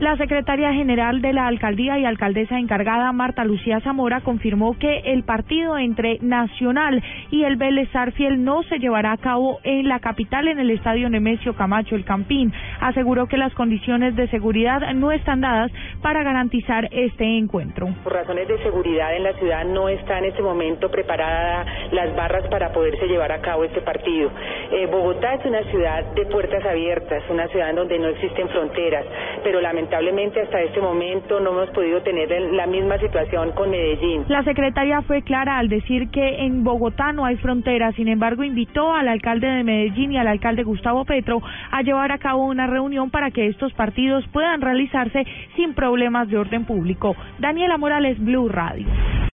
La secretaria general de la alcaldía y alcaldesa encargada, Marta Lucía Zamora, confirmó que el partido entre Nacional y el Vélez Sarfiel no se llevará a cabo en la capital, en el estadio Nemesio Camacho, el Campín. Aseguró que las condiciones de seguridad no están dadas para garantizar este encuentro. Por razones de seguridad en la ciudad no está en este momento preparada las barras para poderse llevar a cabo este partido. Eh, Bogotá es una ciudad de puertas abiertas, una ciudad donde no existen fronteras, pero lamentablemente hasta este momento no hemos podido tener la misma situación con Medellín. La secretaria fue clara al decir que en Bogotá no hay frontera, sin embargo invitó al alcalde de Medellín y al alcalde Gustavo Petro a llevar a cabo una reunión para que estos partidos puedan realizarse sin problemas de orden público. Daniela Morales, Blue Radio.